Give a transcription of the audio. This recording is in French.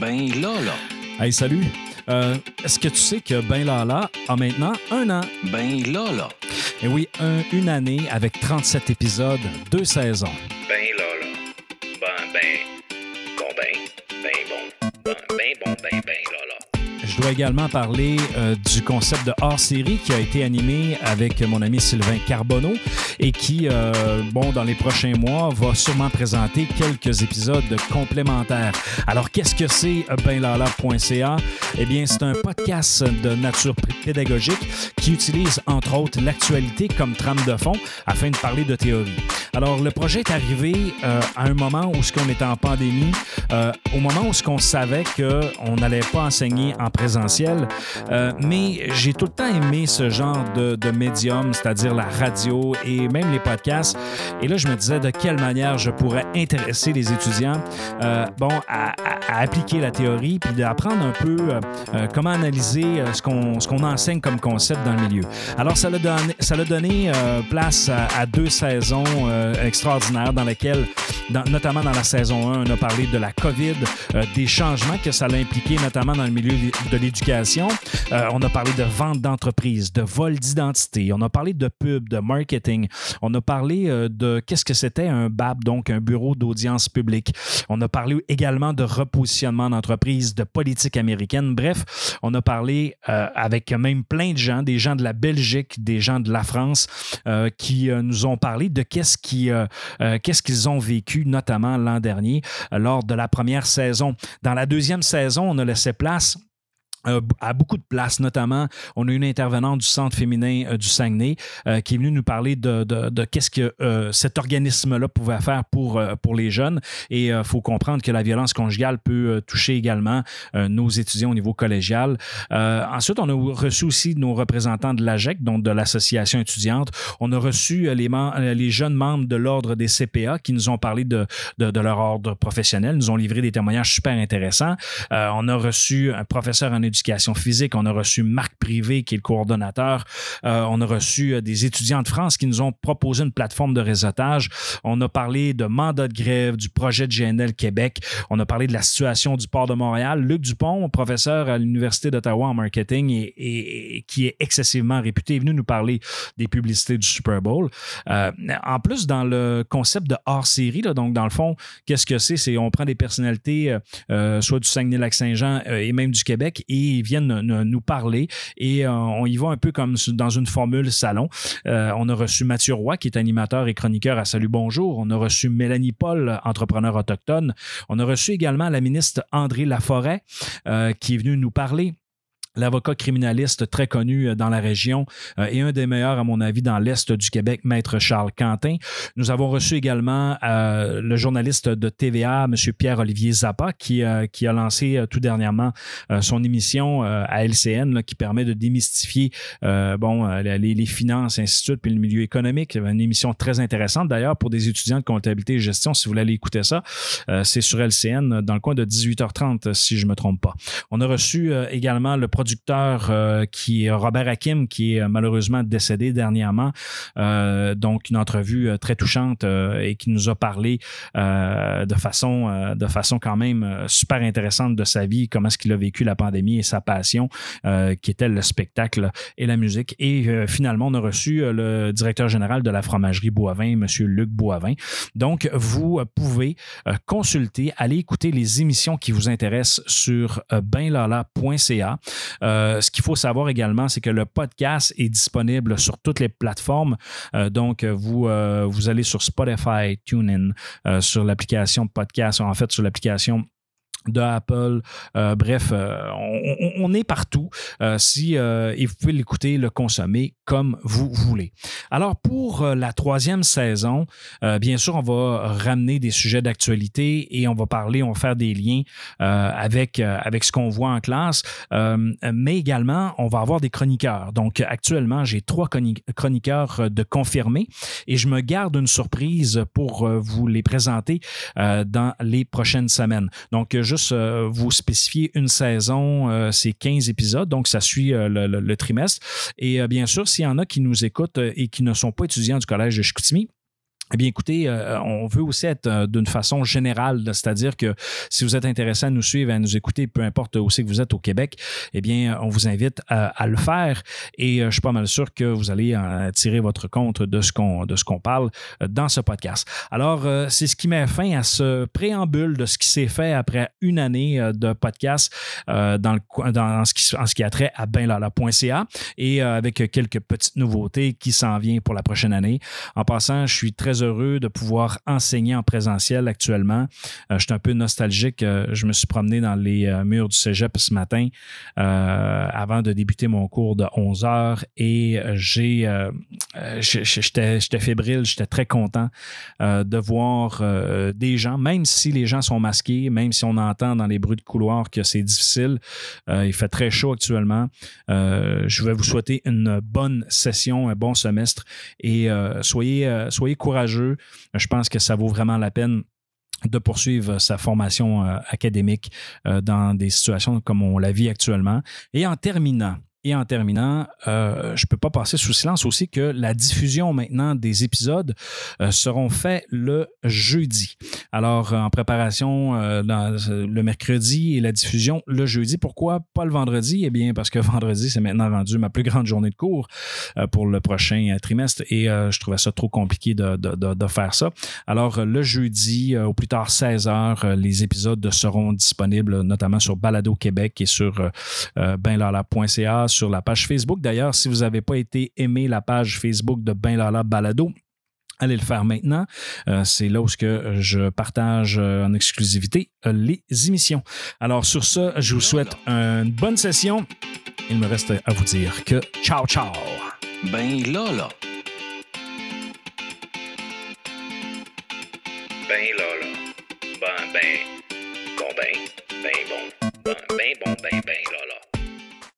Ben Lala. Hey, salut. Euh, Est-ce que tu sais que Ben Lala a maintenant un an? Ben Lala. Et oui, un- une année avec 37 épisodes, deux saisons. Ben Lala. Ben, ben. Bon, ben. Ben bon. Dois également parler euh, du concept de hors-série qui a été animé avec mon ami Sylvain Carbonneau et qui, euh, bon, dans les prochains mois, va sûrement présenter quelques épisodes complémentaires. Alors, qu'est-ce que c'est euh, benlala.ca? Eh bien, c'est un podcast de nature pédagogique qui utilise, entre autres, l'actualité comme trame de fond afin de parler de théorie. Alors, le projet est arrivé euh, à un moment où ce qu'on était en pandémie, euh, au moment où ce qu'on savait qu'on n'allait pas enseigner en présentiel, euh, mais j'ai tout le temps aimé ce genre de, de médium, c'est-à-dire la radio et même les podcasts. Et là, je me disais de quelle manière je pourrais intéresser les étudiants, euh, bon, à, à- appliquer la théorie, puis d'apprendre un peu euh, euh, comment analyser ce qu'on ce qu'on enseigne comme concept dans le milieu. Alors, ça l'a donné, ça l'a donné place à, à deux saisons euh, extraordinaires dans lesquelles, dans- notamment dans la saison 1, on a parlé de la COVID, euh, des changements que ça a impliqué, notamment dans le milieu de l'éducation. Euh, on a parlé de vente d'entreprise, de vol d'identité. On a parlé de pub, de marketing. On a parlé de qu'est-ce que c'était un BAP, donc un bureau d'audience publique. On a parlé également de repositionnement d'entreprise, de politique américaine. Bref, on a parlé avec même plein de gens, des gens de la Belgique, des gens de la France, qui nous ont parlé de qu'est-ce qui, euh, euh, qu'est-ce qu'ils ont vécu, notamment l'an dernier, euh, lors de la première saison. Dans la deuxième saison, on a laissé place à beaucoup de places, notamment, on a une intervenante du Centre féminin euh, du Saguenay euh, qui est venue nous parler de, qu'est-ce que euh, cet organisme-là pouvait faire pour, euh, pour les jeunes. Et il faut comprendre que la violence conjugale peut euh, toucher également euh, nos étudiants au niveau collégial. Euh, ensuite, on a reçu aussi nos représentants de l'AGEC, donc de l'association étudiante. On a reçu euh, les, euh, jeunes membres de l'ordre des CPA qui nous ont parlé de, de, leur ordre professionnel, nous ont livré des témoignages super intéressants. Euh, on a reçu un professeur en éducation physique, on a reçu Marc Privé, qui est le coordonnateur. Euh, on a reçu euh, des étudiants de France qui nous ont proposé une plateforme de réseautage. On a parlé de mandat de grève, du projet de GNL Québec. On a parlé de la situation du port de Montréal. Luc Dupont, professeur à l'Université d'Ottawa en marketing et, qui est excessivement réputé, est venu nous parler des publicités du Super Bowl. Euh, en plus, dans le concept de hors-série, donc dans le fond, qu'est-ce que c'est? C'est on prend des personnalités, soit du Saguenay-Lac-Saint-Jean et même du Québec, et viennent nous- nous parler. Et euh, on y va un peu comme dans une formule salon. Euh, on a reçu Mathieu Roy, qui est animateur et chroniqueur à Salut Bonjour. On a reçu Mélanie Paul, entrepreneur autochtone. On a reçu également la ministre André Laforêt, euh, qui est venue nous parler l'avocat criminaliste très connu euh, dans la région euh, et un des meilleurs, à mon avis, dans l'Est du Québec, Maître Charles Quentin. Nous avons reçu également euh, le journaliste de TVA, M. Pierre-Olivier Zappa, qui, euh, qui a lancé euh, tout dernièrement son émission à LCN là, qui permet de démystifier bon, les, les finances, ainsi de suite, puis le milieu économique. Une émission très intéressante d'ailleurs pour des étudiants de comptabilité et gestion, si vous voulez aller écouter ça. C'est sur LCN dans le coin de 18h30, si je ne me trompe pas. On a reçu également le producteur euh, qui est Robert Hakim, qui est euh, malheureusement décédé dernièrement. Euh, donc, une entrevue très touchante et qui nous a parlé de, façon, de façon quand même super intéressante de sa vie, comment est-ce qu'il a vécu la pandémie et sa passion, qui était le spectacle et la musique. Et finalement, on a reçu le directeur général de la fromagerie Boivin, M. Luc Boivin. Donc, vous pouvez consulter, aller écouter les émissions qui vous intéressent sur benlala.ca. Euh, ce qu'il faut savoir également, c'est que le podcast est disponible sur toutes les plateformes. Euh, donc, vous, euh, vous allez sur Spotify, TuneIn, sur l'application podcast, en fait, sur l'application de Apple. Euh, bref, euh, on, est partout. Euh, si, et vous pouvez l'écouter, le consommer comme vous voulez. Alors, pour la troisième saison, bien sûr, on va ramener des sujets d'actualité et on va parler, on va faire des liens avec, avec ce qu'on voit en classe, mais également, on va avoir des chroniqueurs. Donc, actuellement, j'ai trois chroni- chroniqueurs de confirmés et je me garde une surprise pour vous les présenter dans les prochaines semaines. Donc, euh, euh, vous spécifier une saison, euh, c'est 15 épisodes, donc ça suit euh, le, trimestre. Et bien sûr, s'il y en a qui nous écoutent et qui ne sont pas étudiants du Collège de Chicoutimi, eh bien, écoutez, euh, on veut aussi être euh, d'une façon générale, c'est-à-dire que si vous êtes intéressé à nous suivre, à nous écouter, peu importe où c'est que vous êtes au Québec, eh bien, on vous invite à, le faire. Et je suis pas mal sûr que vous allez tirer votre compte de ce qu'on parle dans ce podcast. Alors, c'est ce qui met fin à ce préambule de ce qui s'est fait après une année de podcast dans, dans ce qui, en ce qui a trait à benlala.ca et avec quelques petites nouveautés qui s'en viennent pour la prochaine année. En passant, je suis très heureux de pouvoir enseigner en présentiel actuellement. Euh, je suis un peu nostalgique. Euh, je me suis promené dans les euh, murs du cégep ce matin avant de débuter mon cours de 11 heures et j'ai, j'étais fébrile, j'étais très content de voir des gens, même si les gens sont masqués, même si on entend dans les bruits de couloir que c'est difficile. il fait très chaud actuellement. je vais vous souhaiter une bonne session, un bon semestre et soyez, soyez courageux je pense que ça vaut vraiment la peine de poursuivre sa formation euh, académique euh, dans des situations comme on la vit actuellement. Et en terminant, et en terminant, euh, je ne peux pas passer sous silence aussi que la diffusion maintenant des épisodes seront faits le jeudi. Alors, en préparation euh, le mercredi et la diffusion le jeudi. Pourquoi pas le vendredi? Eh bien, parce que vendredi, c'est maintenant rendu ma plus grande journée de cours pour le prochain trimestre et je trouvais ça trop compliqué de, de, faire ça. Alors, le jeudi, au plus tard 16 heures, les épisodes seront disponibles notamment sur Balado Québec et sur benlala.ca sur la page Facebook. D'ailleurs, si vous n'avez pas été aimé la page Facebook de Ben Lala Balado, Allez le faire maintenant. Euh, c'est là où je partage euh, en exclusivité euh, les émissions. Alors sur ce, je vous souhaite une bonne session. Il me reste à vous dire que ciao ciao. Ben là là. Ben là là. Ben ben. Bon ben. Ben bon. Ben ben bon ben